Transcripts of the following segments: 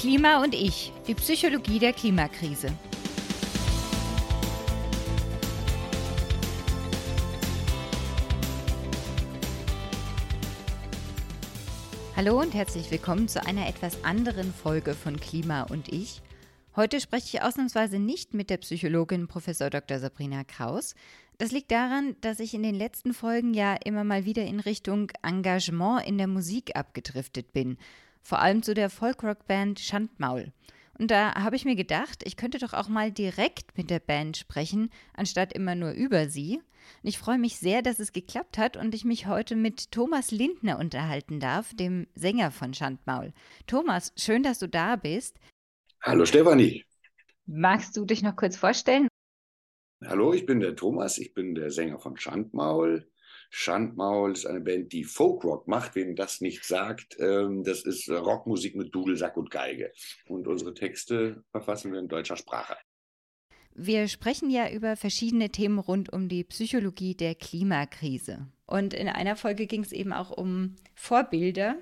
Klima und ich, die Psychologie der Klimakrise. Hallo und herzlich willkommen zu einer etwas anderen Folge von Klima und ich. Heute spreche ich ausnahmsweise nicht mit der Psychologin Prof. Dr. Sabrina Kraus. Das liegt daran, dass ich in den letzten Folgen ja immer mal wieder in Richtung Engagement in der Musik abgedriftet bin. Vor allem zu der Folkrock-Band Schandmaul. Und da habe ich mir gedacht, ich könnte doch auch mal direkt mit der Band sprechen, anstatt immer nur über sie. Und ich freue mich sehr, dass es geklappt hat und ich mich heute mit Thomas Lindner unterhalten darf, dem Sänger von Schandmaul. Thomas, schön, dass du da bist. Hallo Stefanie. Magst du dich noch kurz vorstellen? Hallo, ich bin der Thomas, ich bin der Sänger von Schandmaul. Schandmaul ist eine Band, die Folkrock macht. Wem das nicht sagt, ähm, das ist Rockmusik mit Dudelsack und Geige. Und unsere Texte verfassen wir in deutscher Sprache. Wir sprechen ja über verschiedene Themen rund um die Psychologie der Klimakrise. Und in einer Folge ging es eben auch um Vorbilder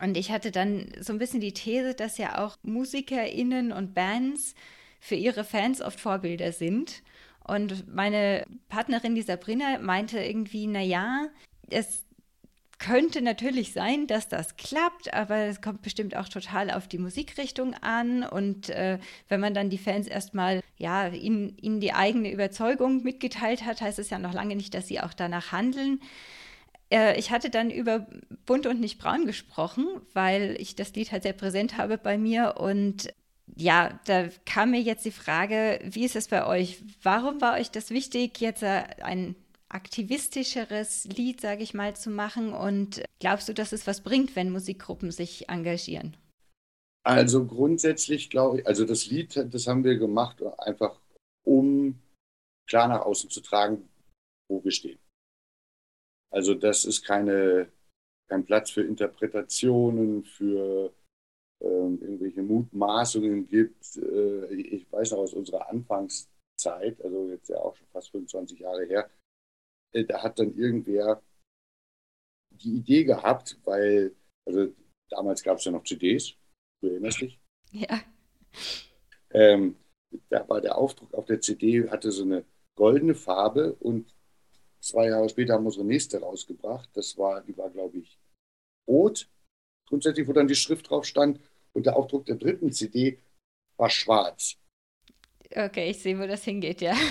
und ich hatte dann so ein bisschen die These, dass ja auch MusikerInnen und Bands für ihre Fans oft Vorbilder sind. Und meine Partnerin, die Sabrina, meinte irgendwie, naja, es könnte natürlich sein, dass das klappt, aber es kommt bestimmt auch total auf die Musikrichtung an. Und äh, wenn man dann die Fans erstmal, ja, ihnen, ihnen die eigene Überzeugung mitgeteilt hat, heißt es ja noch lange nicht, dass sie auch danach handeln. Äh, ich hatte dann über Bunt und nicht braun gesprochen, weil ich das Lied halt sehr präsent habe bei mir und ja, da kam mir jetzt die Frage, wie ist es bei euch? Warum war euch das wichtig, jetzt äh, ein aktivistischeres Lied, sage ich mal, zu machen? Und glaubst du, dass es was bringt, wenn Musikgruppen sich engagieren? Also grundsätzlich glaube ich, also das Lied, das haben wir gemacht, einfach um klar nach außen zu tragen, wo wir stehen. Also das ist keine, kein Platz für Interpretationen, für irgendwelche Mutmaßungen gibt. Äh, ich weiß noch aus unserer Anfangszeit, also jetzt ja auch schon fast 25 Jahre her, äh, da hat dann irgendwer die Idee gehabt, weil, also damals gab es ja noch CDs, du erinnerst dich? Ja. Ähm, da war der Aufdruck auf der CD, hatte so eine goldene Farbe und Zwei Jahre später haben wir unsere nächste rausgebracht. Das war, die war, glaube ich, rot. Grundsätzlich, wo dann die Schrift drauf stand. Und der Aufdruck der dritten CD war schwarz. Okay, ich sehe, wo das hingeht, ja.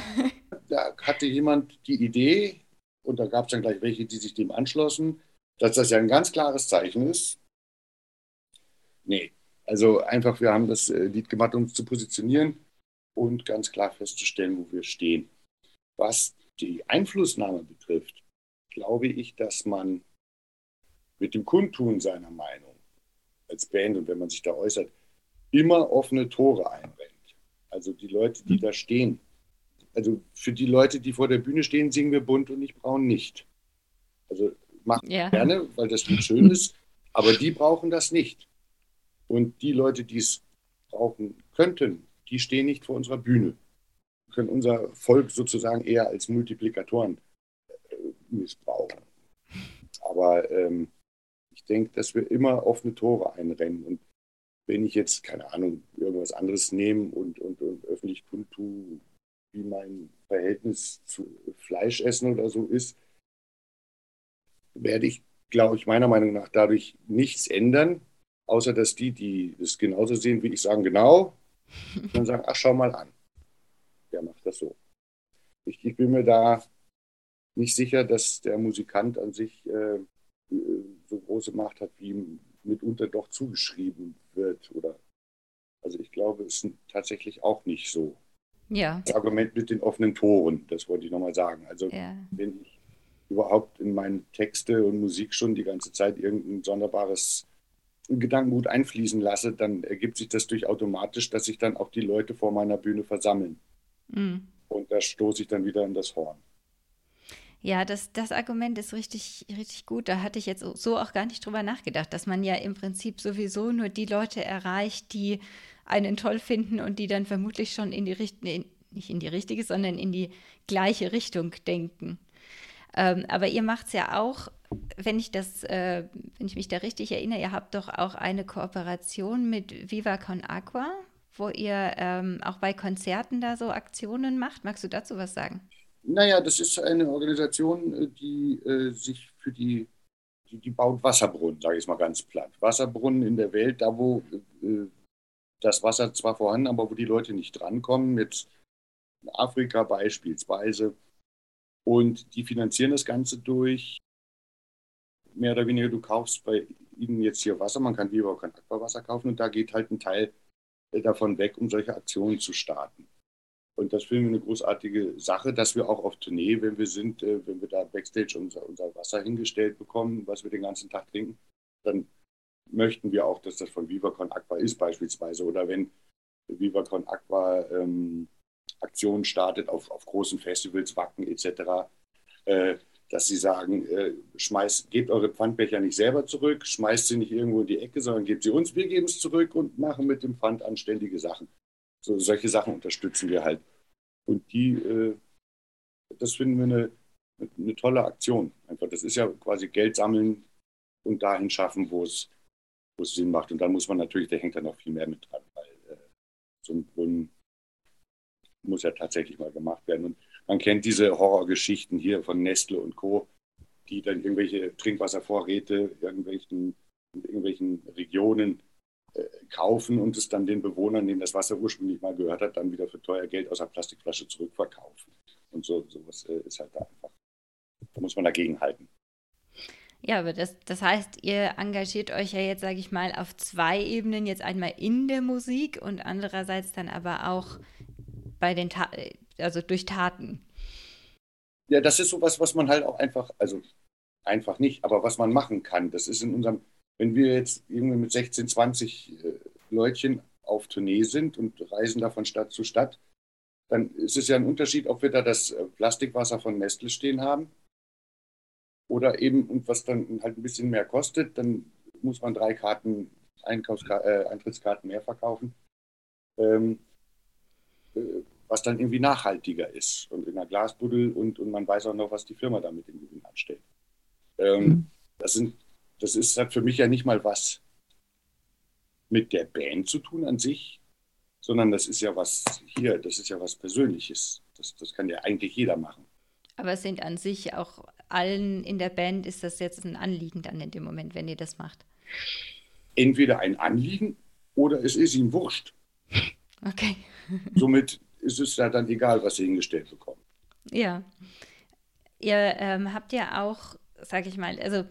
Da hatte jemand die Idee, und da gab es dann gleich welche, die sich dem anschlossen, dass das ja ein ganz klares Zeichen ist. Nee, also einfach, wir haben das äh, Lied gemacht, um uns zu positionieren und ganz klar festzustellen, wo wir stehen. Was die Einflussnahme betrifft, glaube ich, dass man mit dem Kundtun seiner Meinung als Band und wenn man sich da äußert, immer offene Tore einrennt. Also die Leute, die da stehen. Also für die Leute, die vor der Bühne stehen, singen wir bunt und nicht braun nicht. Also machen ja. gerne, weil das Lied schön ist, aber die brauchen das nicht. Und die Leute, die es brauchen könnten, die stehen nicht vor unserer Bühne können unser Volk sozusagen eher als Multiplikatoren äh, missbrauchen. Aber ähm, ich denke, dass wir immer offene Tore einrennen. Und wenn ich jetzt, keine Ahnung, irgendwas anderes nehme und, und, und öffentlich kundtue, wie mein Verhältnis zu Fleischessen oder so ist, werde ich, glaube ich, meiner Meinung nach dadurch nichts ändern, außer dass die, die es genauso sehen wie ich, sagen, genau, dann sagen, ach, schau mal an der macht das so. Ich, ich bin mir da nicht sicher, dass der Musikant an sich äh, so große Macht hat, wie ihm mitunter doch zugeschrieben wird. Oder also ich glaube, es ist tatsächlich auch nicht so. Ja. Das Argument mit den offenen Toren, das wollte ich nochmal sagen. Also ja. wenn ich überhaupt in meine Texte und Musik schon die ganze Zeit irgendein sonderbares Gedankengut einfließen lasse, dann ergibt sich das durch automatisch, dass sich dann auch die Leute vor meiner Bühne versammeln. Mhm. Und da stoße ich dann wieder in das Horn. Ja, das, das Argument ist richtig, richtig gut. Da hatte ich jetzt so auch gar nicht drüber nachgedacht, dass man ja im Prinzip sowieso nur die Leute erreicht, die einen toll finden und die dann vermutlich schon in die richtige, nicht in die richtige, sondern in die gleiche Richtung denken. Ähm, aber ihr macht es ja auch, wenn ich das, äh, wenn ich mich da richtig erinnere, ihr habt doch auch eine Kooperation mit Viva Con Aqua, wo ihr ähm, auch bei Konzerten da so Aktionen macht. Magst du dazu was sagen? Naja, das ist eine Organisation, äh, die äh, sich für die, die, die baut Wasserbrunnen, sage ich mal ganz platt. Wasserbrunnen in der Welt, da wo äh, das Wasser zwar vorhanden, aber wo die Leute nicht drankommen, mit Afrika beispielsweise. Und die finanzieren das Ganze durch mehr oder weniger, du kaufst bei ihnen jetzt hier Wasser, man kann Viva kein Aquawasser kaufen und da geht halt ein Teil davon weg, um solche Aktionen zu starten. Und das finden wir eine großartige Sache, dass wir auch auf Tournee, wenn wir sind, äh, wenn wir da Backstage unser, unser Wasser hingestellt bekommen, was wir den ganzen Tag trinken, dann möchten wir auch, dass das von VivaCon Aqua ist beispielsweise. Oder wenn VivaCon Aqua ähm, Aktionen startet auf, auf großen Festivals, Wacken etc., äh, dass sie sagen, äh, schmeißt, gebt eure Pfandbecher nicht selber zurück, schmeißt sie nicht irgendwo in die Ecke, sondern gebt sie uns, wir geben es zurück und machen mit dem Pfand anständige Sachen. So, solche Sachen unterstützen wir halt. Und die, äh, das finden wir eine, eine tolle Aktion. Einfach, das ist ja quasi Geld sammeln und dahin schaffen, wo es, wo es Sinn macht. Und dann muss man natürlich, da hängt dann noch viel mehr mit dran, weil äh, so ein Brunnen muss ja tatsächlich mal gemacht werden. Und man kennt diese Horrorgeschichten hier von Nestle und Co., die dann irgendwelche Trinkwasservorräte irgendwelchen, in irgendwelchen Regionen kaufen und es dann den Bewohnern, denen das Wasser ursprünglich mal gehört hat, dann wieder für teuer Geld aus der Plastikflasche zurückverkaufen. Und so sowas äh, ist halt da einfach. Da muss man dagegen halten. Ja, aber das, das heißt, ihr engagiert euch ja jetzt, sage ich mal, auf zwei Ebenen. Jetzt einmal in der Musik und andererseits dann aber auch bei den Ta also durch Taten. Ja, das ist sowas, was man halt auch einfach, also einfach nicht, aber was man machen kann. Das ist in unserem, wenn wir jetzt irgendwie mit 16, 20 äh, Leutchen auf Tournee sind und reisen da von Stadt zu Stadt, dann ist es ja ein Unterschied, ob wir da das äh, Plastikwasser von Nestle stehen haben oder eben, und was dann halt ein bisschen mehr kostet, dann muss man drei Karten, Einkaufska äh, Eintrittskarten mehr verkaufen. Ähm, äh, was dann irgendwie nachhaltiger ist und in einer Glasbuddel und, und man weiß auch noch, was die Firma damit im Gewinn anstellt. Ähm, mhm. das, sind, das ist, hat für mich ja nicht mal was mit der Band zu tun an sich, sondern das ist ja was hier, das ist ja was Persönliches. Das, das kann ja eigentlich jeder machen. Aber es sind an sich auch allen in der Band, ist das jetzt ein Anliegen dann in dem Moment, wenn ihr das macht? Entweder ein Anliegen oder es ist ihm wurscht. Okay. Somit ist es ja dann egal, was sie hingestellt bekommen. Ja. Ihr ähm, habt ja auch, sag ich mal, also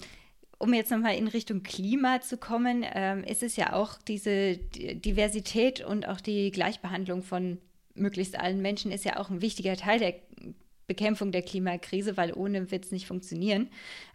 um jetzt nochmal in Richtung Klima zu kommen, ähm, ist es ja auch diese Diversität und auch die Gleichbehandlung von möglichst allen Menschen ist ja auch ein wichtiger Teil der Bekämpfung der Klimakrise, weil ohne wird es nicht funktionieren.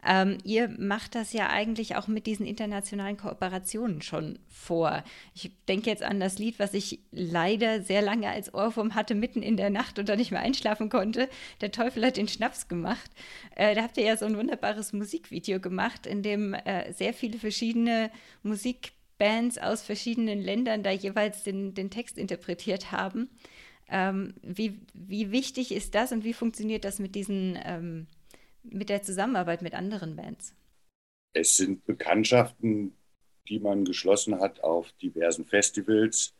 Ähm, ihr macht das ja eigentlich auch mit diesen internationalen Kooperationen schon vor. Ich denke jetzt an das Lied, was ich leider sehr lange als Ohrwurm hatte, mitten in der Nacht und da nicht mehr einschlafen konnte. Der Teufel hat den Schnaps gemacht. Äh, da habt ihr ja so ein wunderbares Musikvideo gemacht, in dem äh, sehr viele verschiedene Musikbands aus verschiedenen Ländern da jeweils den, den Text interpretiert haben. Ähm, wie, wie wichtig ist das und wie funktioniert das mit diesen, ähm, mit der Zusammenarbeit mit anderen Bands? Es sind Bekanntschaften, die man geschlossen hat auf diversen Festivals.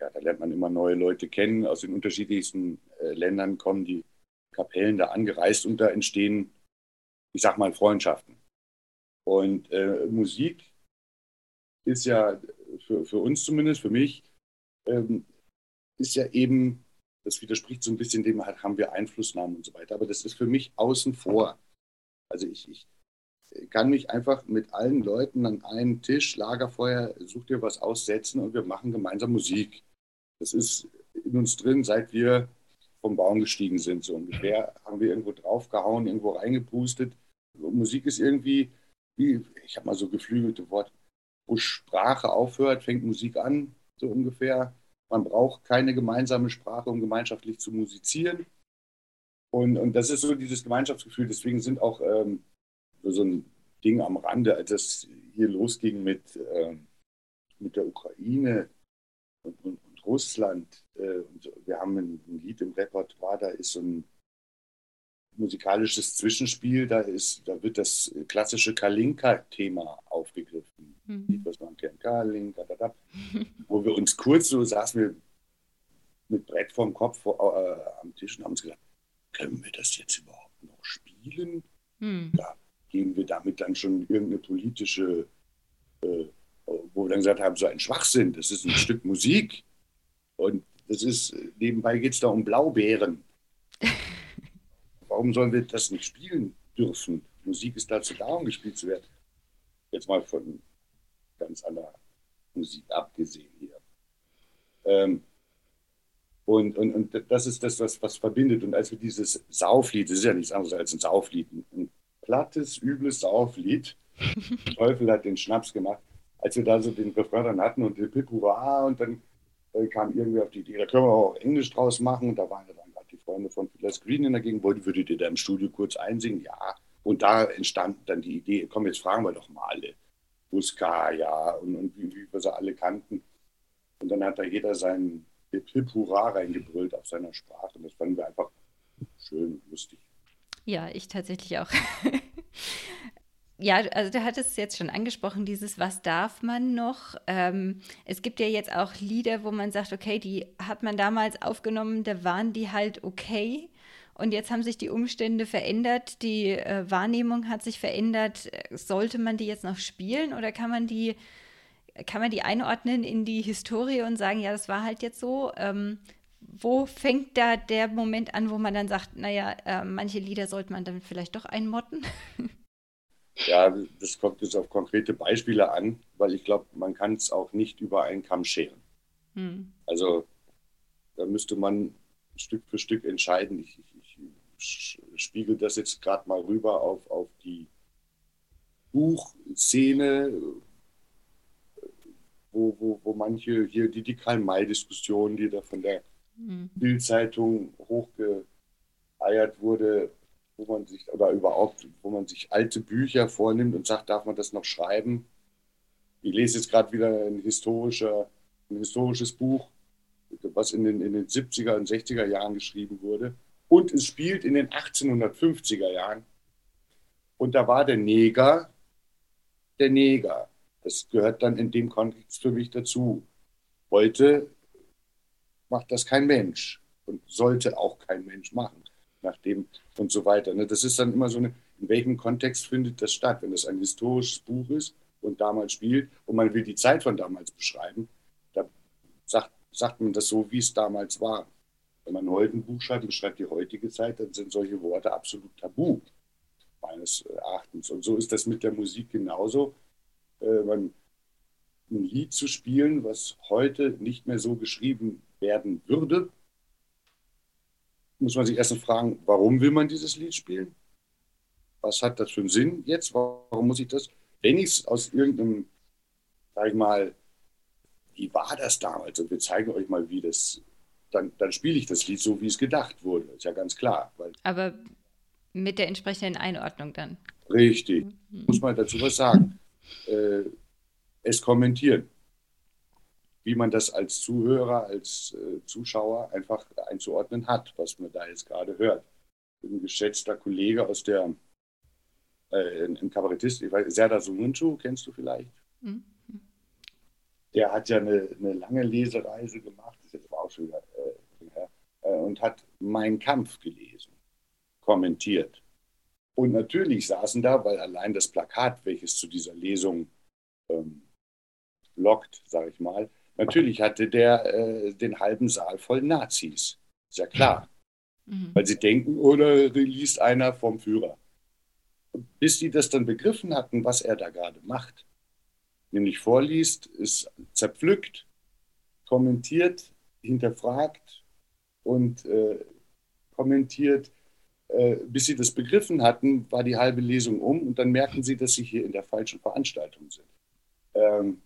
Ja, da lernt man immer neue Leute kennen. Aus den unterschiedlichsten äh, Ländern kommen die Kapellen da angereist und da entstehen, ich sag mal, Freundschaften. Und äh, Musik ist ja für, für uns zumindest, für mich, ähm, ist ja eben, das widerspricht so ein bisschen dem, haben wir Einflussnahmen und so weiter, aber das ist für mich außen vor. Also ich, ich kann mich einfach mit allen Leuten an einen Tisch, Lagerfeuer, such dir was aussetzen und wir machen gemeinsam Musik. Das ist in uns drin, seit wir vom Baum gestiegen sind, so ungefähr. Haben wir irgendwo draufgehauen, irgendwo reingepustet. Musik ist irgendwie, wie, ich habe mal so geflügelte Wort, wo Sprache aufhört, fängt Musik an, so ungefähr. Man braucht keine gemeinsame Sprache, um gemeinschaftlich zu musizieren. Und, und das ist so dieses Gemeinschaftsgefühl. Deswegen sind auch ähm, so ein Ding am Rande, als es hier losging mit, ähm, mit der Ukraine und, und, und Russland. Äh, und wir haben ein, ein, Lied im Repertoire, da ist so ein, musikalisches Zwischenspiel, da, ist, da wird das klassische Kalinka-Thema aufgegriffen. Mhm. Was man kennt, Kalinka, da, da. wo wir uns kurz so saßen wir mit Brett vorm Kopf vor, äh, am Tisch und haben uns gedacht, können wir das jetzt überhaupt noch spielen? Mhm. Da gehen wir damit dann schon irgendeine politische, äh, wo wir dann gesagt haben, so ein Schwachsinn, das ist ein Stück Musik und das ist, nebenbei geht es da um Blaubeeren. Warum sollen wir das nicht spielen dürfen? Musik ist dazu da, um gespielt zu werden. Jetzt mal von ganz anderer Musik abgesehen hier. Ähm, und, und, und das ist das, was, was verbindet. Und als wir dieses Sauflied, das ist ja nichts anderes als ein Sauflied, ein plattes, übles Sauflied, Teufel hat den Schnaps gemacht, als wir da so den Refrain dann hatten und den Pipura und dann kam irgendwie auf die Idee, da können wir auch Englisch draus machen. Und da waren ja dann gerade die Freunde von Phyllis Green in der Gegend, wollte, würdet ihr da im Studio kurz einsingen? Ja. Und da entstand dann die Idee, komm, jetzt fragen wir doch mal alle. Buska, ja, und, und wie, wie wir sie alle kannten. Und dann hat da jeder seinen Hip Hip Hurra reingebrüllt auf seiner Sprache. Und das fanden wir einfach schön und lustig. Ja, ich tatsächlich auch. ja, also du hattest es jetzt schon angesprochen, dieses Was darf man noch? Ähm, es gibt ja jetzt auch Lieder, wo man sagt, okay, die hat man damals aufgenommen, da waren die halt okay. Und jetzt haben sich die Umstände verändert, die äh, Wahrnehmung hat sich verändert. Sollte man die jetzt noch spielen oder kann man die kann man die einordnen in die Historie und sagen, ja, das war halt jetzt so? Ähm, wo fängt da der Moment an, wo man dann sagt, naja, äh, manche Lieder sollte man dann vielleicht doch einmotten? Ja, das kommt jetzt auf konkrete Beispiele an, weil ich glaube, man kann es auch nicht über einen Kamm scheren. Hm. Also da müsste man Stück für Stück entscheiden. Ich, ich, ich spiegel das jetzt gerade mal rüber auf, auf die Buchszene, wo, wo, wo manche hier, die, die Karl-May-Diskussion, die da von der mhm. Bildzeitung hochgeeiert wurde, wo man sich, oder überhaupt, wo man sich alte Bücher vornimmt und sagt, darf man das noch schreiben? Ich lese jetzt gerade wieder ein, historischer, ein historisches Buch, was in den, in den 70er und 60er Jahren geschrieben wurde. Und es spielt in den 1850er Jahren. Und da war der Neger der Neger. Das gehört dann in dem Kontext für mich dazu. Heute macht das kein Mensch und sollte auch kein Mensch machen, nachdem und so weiter. Ne? Das ist dann immer so eine, in welchem Kontext findet das statt? Wenn das ein historisches Buch ist und damals spielt und man will die Zeit von damals beschreiben, da sagt, sagt man das so, wie es damals war. Wenn man heute ein Buch schreibt und beschreibt die heutige Zeit, dann sind solche Worte absolut tabu, meines Erachtens. Und so ist das mit der Musik genauso äh, man, ein Lied zu spielen, was heute nicht mehr so geschrieben werden würde, muss man sich erst fragen, warum will man dieses Lied spielen? Was hat das für einen Sinn jetzt? Warum muss ich das? Wenn ich es aus irgendeinem, sag ich mal, wie war das damals? Und wir zeigen euch mal, wie das, dann, dann spiele ich das Lied so, wie es gedacht wurde. Ist ja ganz klar. Aber mit der entsprechenden Einordnung dann. Richtig. Mhm. Muss man dazu was sagen äh, es kommentieren. Wie man das als Zuhörer, als äh, Zuschauer einfach einzuordnen hat, was man da jetzt gerade hört. Ein geschätzter Kollege aus der, äh, ein Kabarettist, ich weiß, Serdar Sumuncu, kennst du vielleicht? Mhm. Der hat ja eine, eine, lange Lesereise gemacht, das ist jetzt aber auch schon wieder äh, her, äh, und hat Mein Kampf gelesen, kommentiert. Und natürlich saßen da, weil allein das Plakat, welches zu dieser Lesung ähm, lockt, sage ich mal, natürlich hatte der äh, den halben Saal voll Nazis. Ist ja klar. Mhm. Weil sie denken, oder liest einer vom Führer. Bis sie das dann begriffen hatten, was er da gerade macht, nämlich vorliest, ist zerpflückt, kommentiert, hinterfragt und äh, kommentiert, äh, bis sie das begriffen hatten, war die halbe Lesung um und dann merken sie, dass sie hier in der falschen Veranstaltung sind. Ähm,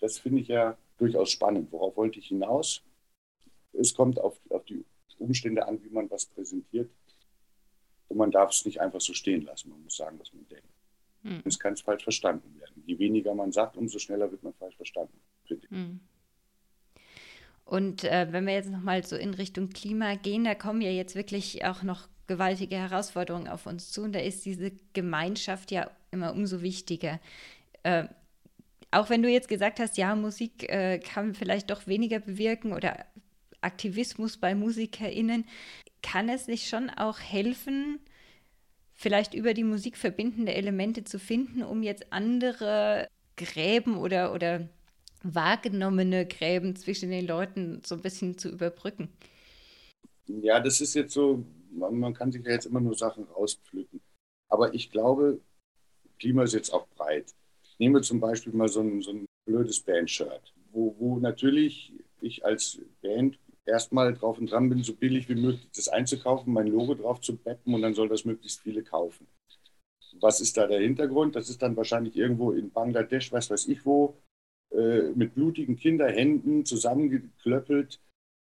das finde ich ja durchaus spannend. Worauf wollte ich hinaus? Es kommt auf, auf die Umstände an, wie man was präsentiert. Und man darf es nicht einfach so stehen lassen. Man muss sagen, was man denkt. Hm. Es kann falsch verstanden werden. Je weniger man sagt, umso schneller wird man falsch verstanden, finde ich. Hm. Und äh, wenn wir jetzt nochmal so in Richtung Klima gehen, da kommen ja jetzt wirklich auch noch gewaltige Herausforderungen auf uns zu und da ist diese Gemeinschaft ja immer umso wichtiger. Äh, auch wenn du jetzt gesagt hast, ja, Musik äh, kann vielleicht doch weniger bewirken oder Aktivismus bei MusikerInnen, kann es nicht schon auch helfen, vielleicht über die Musik verbindende Elemente zu finden, um jetzt andere Gräben oder, oder wahrgenommene Gräben zwischen den Leuten so ein bisschen zu überbrücken? Ja, das ist jetzt so, man, kann sich ja jetzt immer nur Sachen rauspflücken. Aber ich glaube, Klima ist jetzt auch breit. Nehme zum Beispiel mal so ein, so ein blödes Bandshirt, wo, wo natürlich ich als Band erstmal drauf und dran bin, so billig wie möglich das einzukaufen, mein Logo drauf zu beppen und dann soll das möglichst viele kaufen. Was ist da der Hintergrund? Das ist dann wahrscheinlich irgendwo in Bangladesch, was weiß ich wo, äh, mit blutigen Kinderhänden zusammengeklöppelt,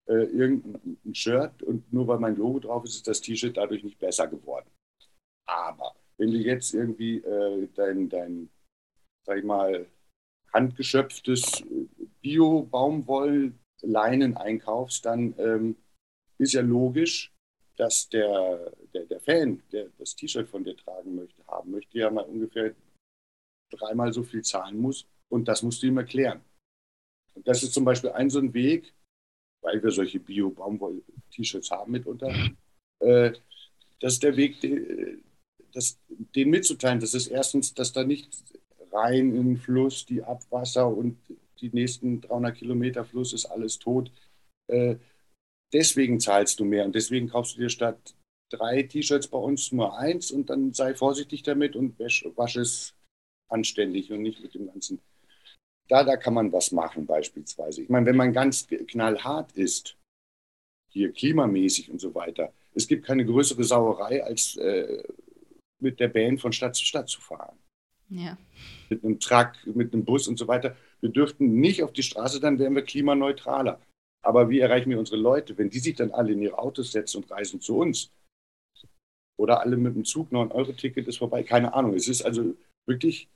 äh, irgendein Shirt und nur weil mein Logo drauf ist, ist das T-Shirt dadurch nicht besser geworden. Aber wenn du jetzt irgendwie äh, dein, dein, sag ich mal, handgeschöpftes Bio-Baumwollleinen einkaufst, dann ähm, ist ja logisch, dass der, der, der Fan, der das T-Shirt von dir tragen möchte, haben möchte, ja mal ungefähr dreimal so viel zahlen muss. Und das musst du ihm erklären. Und das ist zum Beispiel ein so ein Weg, weil wir solche Bio-Baumwoll-T-Shirts haben mitunter. Äh, das ist der Weg, den, das, den mitzuteilen. Das ist erstens, dass da nicht rein in den Fluss, die Abwasser und die nächsten 300 Kilometer Fluss ist alles tot. Äh, deswegen zahlst du mehr und deswegen kaufst du dir statt drei T-Shirts bei uns nur eins und dann sei vorsichtig damit und wasch, wasch es anständig und nicht mit dem ganzen. Da, da kann man was machen beispielsweise. Ich meine, wenn man ganz knallhart ist, hier klimamäßig und so weiter, es gibt keine größere Sauerei, als äh, mit der Band von Stadt zu Stadt zu fahren. Ja. Mit einem Truck, mit einem Bus und so weiter. Wir dürften nicht auf die Straße, dann wären wir klimaneutraler. Aber wie erreichen wir unsere Leute, wenn die sich dann alle in ihre Autos setzen und reisen zu uns? Oder alle mit dem Zug, 9-Euro-Ticket ist vorbei, keine Ahnung. Es ist also wirklich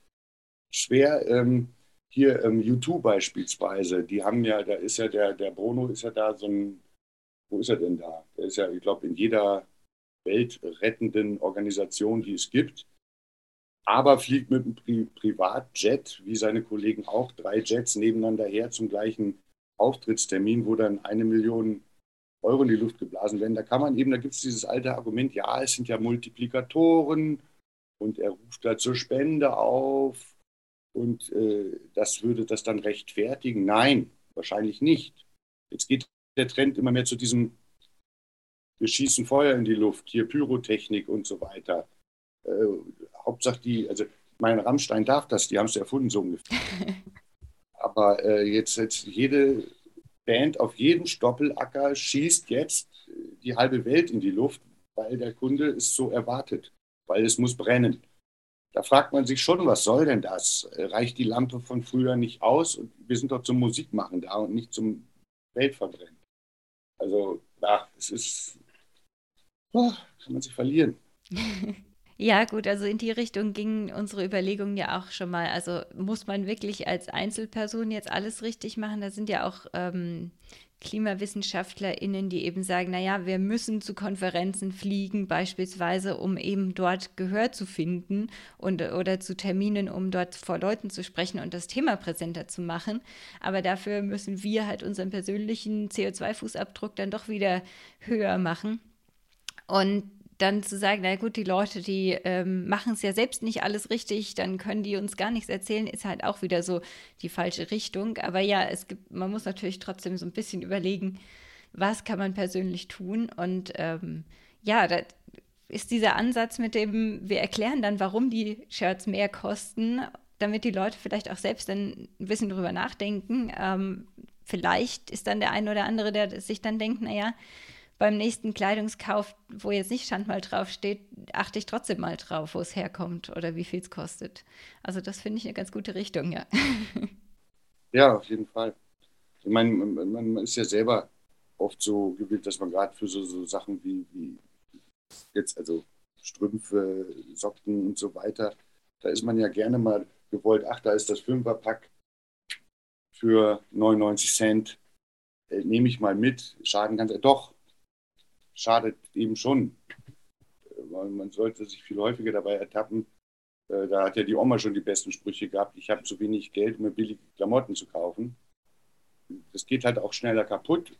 schwer. Ähm, hier ähm, U2 beispielsweise, die haben ja, da ist ja der, der Bruno ist ja da so ein, wo ist er denn da? Der ist ja, ich glaube, in jeder weltrettenden Organisation, die es gibt. Aber fliegt mit einem Pri Privatjet, wie seine Kollegen auch, drei Jets nebeneinander her zum gleichen Auftrittstermin, wo dann eine Million Euro in die Luft geblasen werden. Da kann man eben, da gibt es dieses alte Argument, ja, es sind ja Multiplikatoren und er ruft da zur Spende auf und äh, das würde das dann rechtfertigen. Nein, wahrscheinlich nicht. Jetzt geht der Trend immer mehr zu diesem, wir schießen Feuer in die Luft, hier Pyrotechnik und so weiter. Äh, Hauptsache die, also mein Rammstein darf das, die haben es erfunden so ungefähr. Aber äh, jetzt, jetzt jede Band auf jedem Stoppelacker schießt jetzt die halbe Welt in die Luft, weil der Kunde es so erwartet, weil es muss brennen. Da fragt man sich schon, was soll denn das? Reicht die Lampe von früher nicht aus? Und wir sind doch zum Musikmachen da und nicht zum Weltverbrennen. Also, ja, es ist, oh, kann man sich verlieren. Ja, gut, also in die Richtung gingen unsere Überlegungen ja auch schon mal. Also muss man wirklich als Einzelperson jetzt alles richtig machen? Da sind ja auch ähm, KlimawissenschaftlerInnen, die eben sagen, naja, wir müssen zu Konferenzen fliegen, beispielsweise, um eben dort Gehör zu finden und, oder zu Terminen, um dort vor Leuten zu sprechen und das Thema präsenter zu machen. Aber dafür müssen wir halt unseren persönlichen CO2-Fußabdruck dann doch wieder höher machen. Und dann zu sagen, na gut, die Leute, die ähm, machen es ja selbst nicht alles richtig, dann können die uns gar nichts erzählen, ist halt auch wieder so die falsche Richtung. Aber ja, es gibt, man muss natürlich trotzdem so ein bisschen überlegen, was kann man persönlich tun. Und ähm, ja, da ist dieser Ansatz mit dem, wir erklären dann, warum die Shirts mehr kosten, damit die Leute vielleicht auch selbst dann ein bisschen drüber nachdenken. Ähm, vielleicht ist dann der eine oder andere, der sich dann denkt, naja, beim nächsten Kleidungskauf, wo jetzt nicht Schandmal draufsteht, achte ich trotzdem mal drauf, wo es herkommt oder wie viel es kostet. Also das finde ich eine ganz gute Richtung, ja. Ja, auf jeden Fall. Ich meine, man, man ist ja selber oft so gewillt, dass man gerade für so, so Sachen wie, wie jetzt, also Strümpfe, Socken und so weiter, da ist man ja gerne mal gewollt, ach, da ist das Fünferpack für 99 Cent, äh, nehme ich mal mit, schaden ganz, doch, schadet eben schon. man sollte sich viel häufiger dabei ertappen. Äh, da hat ja die Oma schon die besten Sprüche gehabt. Ich habe zu wenig Geld, um mir billige Klamotten zu kaufen. Das geht halt auch schneller kaputt.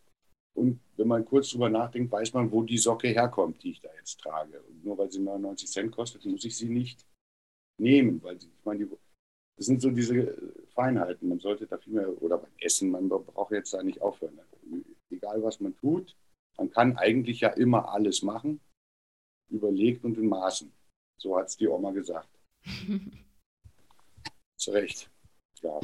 Und wenn man kurz drüber nachdenkt, weiß man, wo die Socke herkommt, die ich da jetzt trage. Und nur weil sie 99 Cent kostet, muss ich sie nicht nehmen. Weil ich meine, die, das sind so diese Feinheiten. Man sollte da viel mehr, oder beim Essen, man braucht jetzt da nicht aufhören. Egal was man tut, man kann eigentlich ja immer alles machen, überlegt und in Maßen. So hat es die Oma gesagt. Zu Recht. Ja.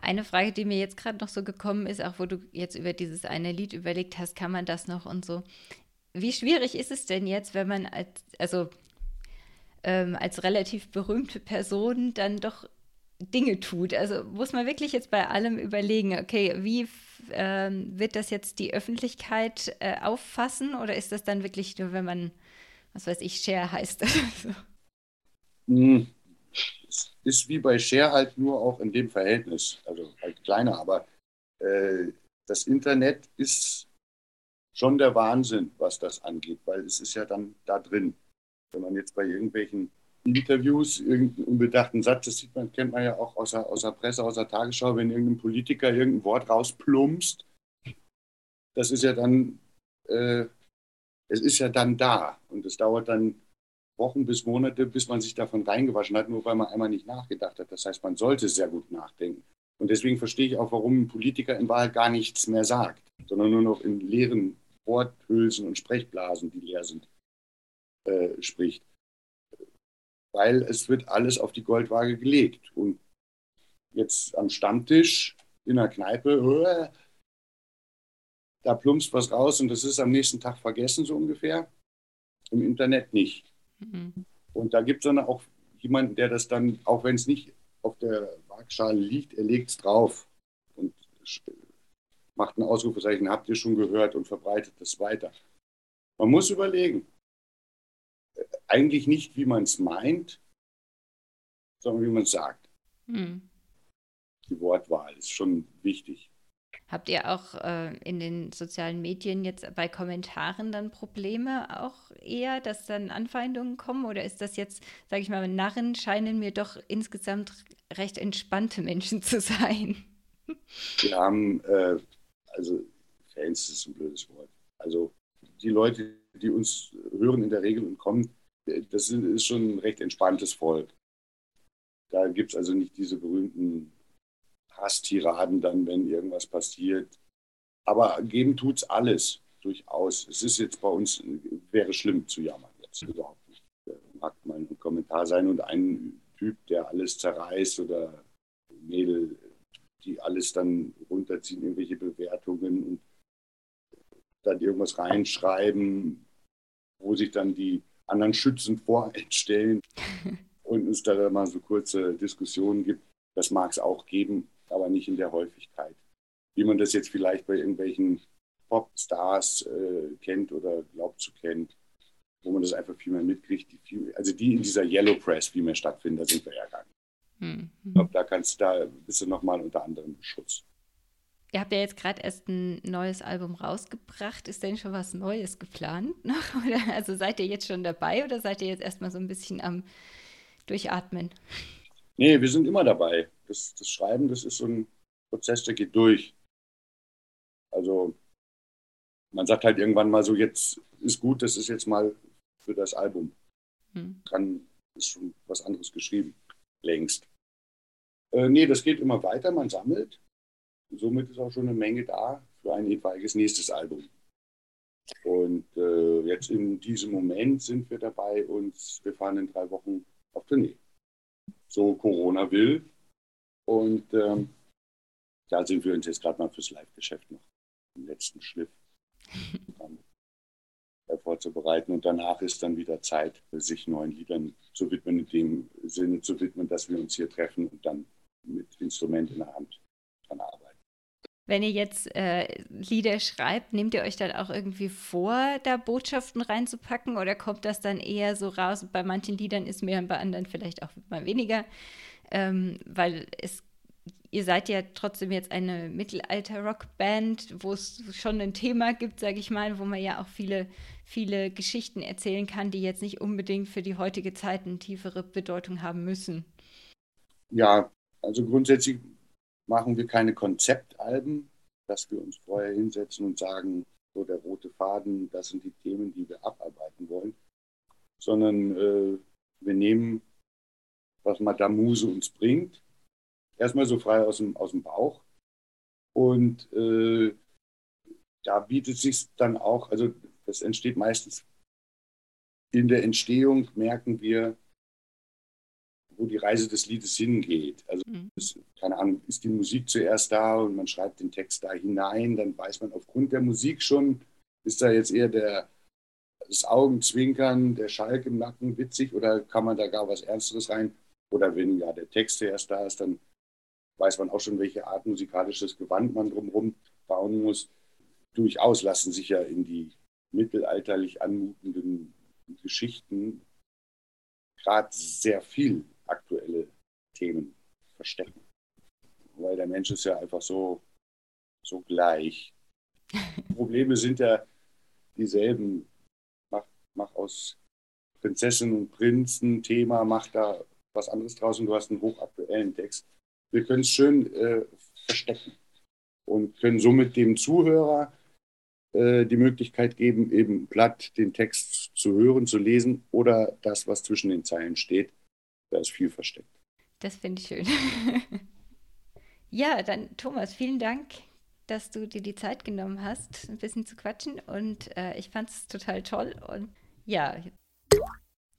Eine Frage, die mir jetzt gerade noch so gekommen ist, auch wo du jetzt über dieses eine Lied überlegt hast, kann man das noch und so. Wie schwierig ist es denn jetzt, wenn man als, also ähm, als relativ berühmte Person dann doch Dinge tut? Also muss man wirklich jetzt bei allem überlegen, okay, wie ähm, wird das jetzt die Öffentlichkeit äh, auffassen oder ist das dann wirklich nur, wenn man, was weiß ich, Share heißt? Hm. Es ist wie bei Share halt nur auch in dem Verhältnis, also halt kleiner, aber äh, das Internet ist schon der Wahnsinn, was das angeht, weil es ist ja dann da drin. Wenn man jetzt bei irgendwelchen Interviews irgendeinen unbedachten Satz, das sieht man, kennt man ja auch aus der, aus der Presse, aus der Tagesschau, wenn irgendein Politiker irgendein Wort rausplumpst, das ist ja dann, äh, es ist ja dann da und es dauert dann Wochen bis Monate, bis man sich davon reingewaschen hat, nur weil man einmal nicht nachgedacht hat. Das heißt, man sollte sehr gut nachdenken. Und deswegen verstehe ich auch, warum ein Politiker in Wahrheit gar nichts mehr sagt, sondern nur noch in leeren Worthülsen und Sprechblasen, die leer sind, äh, spricht. Weil es wird alles auf die Goldwaage gelegt. Und jetzt am Stammtisch in der Kneipe, äh, da plumpst was raus und das ist am nächsten Tag vergessen, so ungefähr. Im Internet nicht. Mhm. Und da gibt es dann auch jemanden, der das dann, auch wenn es nicht auf der Waagschale liegt, er legt es drauf und macht ein Ausrufezeichen, habt ihr schon gehört und verbreitet es weiter. Man muss überlegen, eigentlich nicht, wie man es meint, sondern wie man es sagt. Mhm. Die Wortwahl ist schon wichtig. Habt ihr auch äh, in den sozialen Medien jetzt bei Kommentaren dann Probleme auch eher, dass dann Anfeindungen kommen? Oder ist das jetzt, sage ich mal, Narren scheinen mir doch insgesamt recht entspannte Menschen zu sein? Wir haben, äh, also Fans ist ein blödes Wort. Also die Leute, die uns hören in der Regel und kommen, das ist schon ein recht entspanntes Volk. Da gibt es also nicht diese berühmten Hasstiraden dann, wenn irgendwas passiert. Aber geben tut es alles, durchaus. Es ist jetzt bei uns, wäre schlimm zu jammern jetzt überhaupt nicht. Mag mal ein Kommentar sein und ein Typ, der alles zerreißt oder Mädel, die alles dann runterziehen, irgendwelche Bewertungen und dann irgendwas reinschreiben, wo sich dann die anderen schützend vorentstellen und es da mal so kurze Diskussionen gibt. Das mag es auch geben, aber nicht in der Häufigkeit. Wie man das jetzt vielleicht bei irgendwelchen Popstars äh, kennt oder glaubt zu kennen, wo man das einfach viel mehr mitkriegt. Die viel, also die in dieser Yellow Press viel mehr stattfinden, da sind wir ja gar nicht. Mhm. Ich glaube, da kannst da bist du nochmal unter anderem Schutz. Ihr habt ja jetzt gerade erst ein neues Album rausgebracht. Ist denn schon was Neues geplant noch? Oder, also seid ihr jetzt schon dabei oder seid ihr jetzt erstmal so ein bisschen am Durchatmen? Nee, wir sind immer dabei. Das, das Schreiben, das ist so ein Prozess, der geht durch. Also man sagt halt irgendwann mal so, jetzt ist gut, das ist jetzt mal für das Album. Hm. Kann, ist schon was anderes geschrieben, längst. Äh, nee, das geht immer weiter, man sammelt somit ist auch schon eine Menge da für ein etwaiges nächstes Album. Und äh, jetzt in diesem Moment sind wir dabei und wir fahren in drei Wochen auf Tournee. So Corona will. Und ähm, da sind wir uns jetzt gerade mal fürs Live-Geschäft noch im letzten Schliff vorzubereiten. Und danach ist dann wieder Zeit, sich neuen Liedern zu widmen, in dem Sinne zu widmen, dass wir uns hier treffen und dann mit Instrument in der Hand. Wenn ihr jetzt äh, Lieder schreibt, nehmt ihr euch dann auch irgendwie vor, da Botschaften reinzupacken oder kommt das dann eher so raus? Bei manchen Liedern ist mehr, bei anderen vielleicht auch mal weniger, ähm, weil es ihr seid ja trotzdem jetzt eine Mittelalter-Rockband, wo es schon ein Thema gibt, sage ich mal, wo man ja auch viele, viele Geschichten erzählen kann, die jetzt nicht unbedingt für die heutige Zeit eine tiefere Bedeutung haben müssen. Ja, also grundsätzlich machen wir keine Konzeptalben, dass wir uns vorher hinsetzen und sagen, so der rote Faden, das sind die Themen, die wir abarbeiten wollen, sondern äh, wir nehmen, was Madame Muse uns bringt, erstmal so frei aus dem, aus dem Bauch. Und äh, da bietet sich dann auch, also das entsteht meistens in der Entstehung, merken wir, wo die Reise des Liedes hingeht. Also, mhm. das, keine Ahnung, ist die Musik zuerst da und man schreibt den Text da hinein, dann weiß man aufgrund der Musik schon, ist da jetzt eher der, das Augenzwinkern, der Schalk im Nacken witzig oder kann man da gar was Ernsteres rein? Oder wenn ja der Text zuerst da ist, dann weiß man auch schon, welche Art musikalisches Gewand man drumherum bauen muss. Durchaus lassen sich ja in die mittelalterlich anmutenden Geschichten gerade sehr viel aktuelle Themen verstecken. Weil der Mensch ist ja einfach so, so gleich. Probleme sind ja dieselben. Mach, mach aus Prinzessin und Prinzen Thema, mach da was anderes draus und du hast einen hochaktuellen Text wir können es schön äh, verstecken und können somit dem Zuhörer äh, die Möglichkeit geben, eben glatt den Text zu hören, zu lesen oder das, was zwischen den Zeilen steht. Da ist viel versteckt. Das finde ich schön. ja, dann Thomas, vielen Dank, dass du dir die Zeit genommen hast, ein bisschen zu quatschen und äh, ich fand es total toll und ja.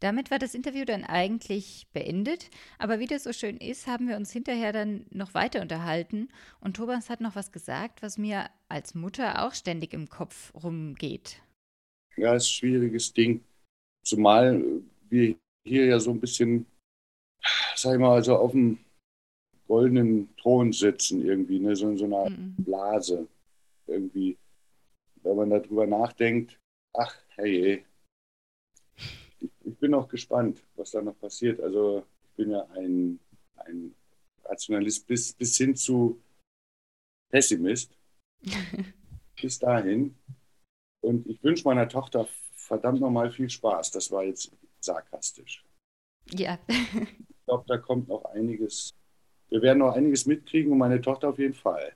Damit war das Interview dann eigentlich beendet, aber wie das so schön ist, haben wir uns hinterher dann noch weiter unterhalten und Thomas hat noch was gesagt, was mir als Mutter auch ständig im Kopf rumgeht. Ja, ist ein schwieriges Ding, zumal wir hier ja so ein bisschen, sag ich mal, also auf dem goldenen Thron sitzen irgendwie, ne? so in so einer mhm. Blase irgendwie. Wenn man darüber nachdenkt, ach, hey, ich bin auch gespannt, was da noch passiert. Also ich bin ja ein, ein Rationalist bis, bis hin zu Pessimist. bis dahin. Und ich wünsche meiner Tochter verdammt nochmal viel Spaß. Das war jetzt sarkastisch. Ja. ich glaube, da kommt noch einiges. Wir werden noch einiges mitkriegen und meine Tochter auf jeden Fall.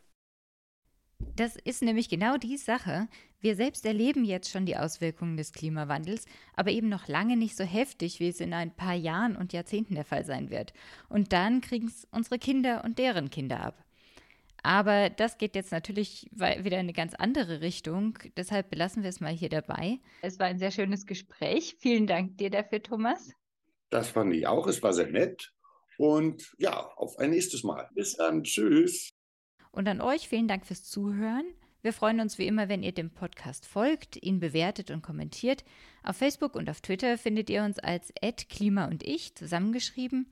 Das ist nämlich genau die Sache. Wir selbst erleben jetzt schon die Auswirkungen des Klimawandels, aber eben noch lange nicht so heftig, wie es in ein paar Jahren und Jahrzehnten der Fall sein wird. Und dann kriegen es unsere Kinder und deren Kinder ab. Aber das geht jetzt natürlich wieder in eine ganz andere Richtung. Deshalb belassen wir es mal hier dabei. Es war ein sehr schönes Gespräch. Vielen Dank dir dafür, Thomas. Das fand ich auch. Es war sehr nett. Und ja, auf ein nächstes Mal. Bis dann. Tschüss. Und an euch vielen Dank fürs Zuhören. Wir freuen uns wie immer, wenn ihr dem Podcast folgt, ihn bewertet und kommentiert. Auf Facebook und auf Twitter findet ihr uns als Klima und ich zusammengeschrieben.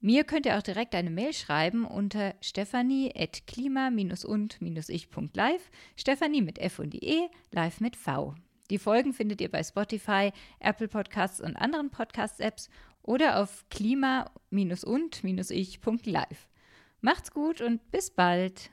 Mir könnt ihr auch direkt eine Mail schreiben unter stephanie.klima-und-ich.live. Stephanie mit F und E, live mit V. Die Folgen findet ihr bei Spotify, Apple Podcasts und anderen Podcast-Apps oder auf klima-und-ich.live. Macht's gut und bis bald.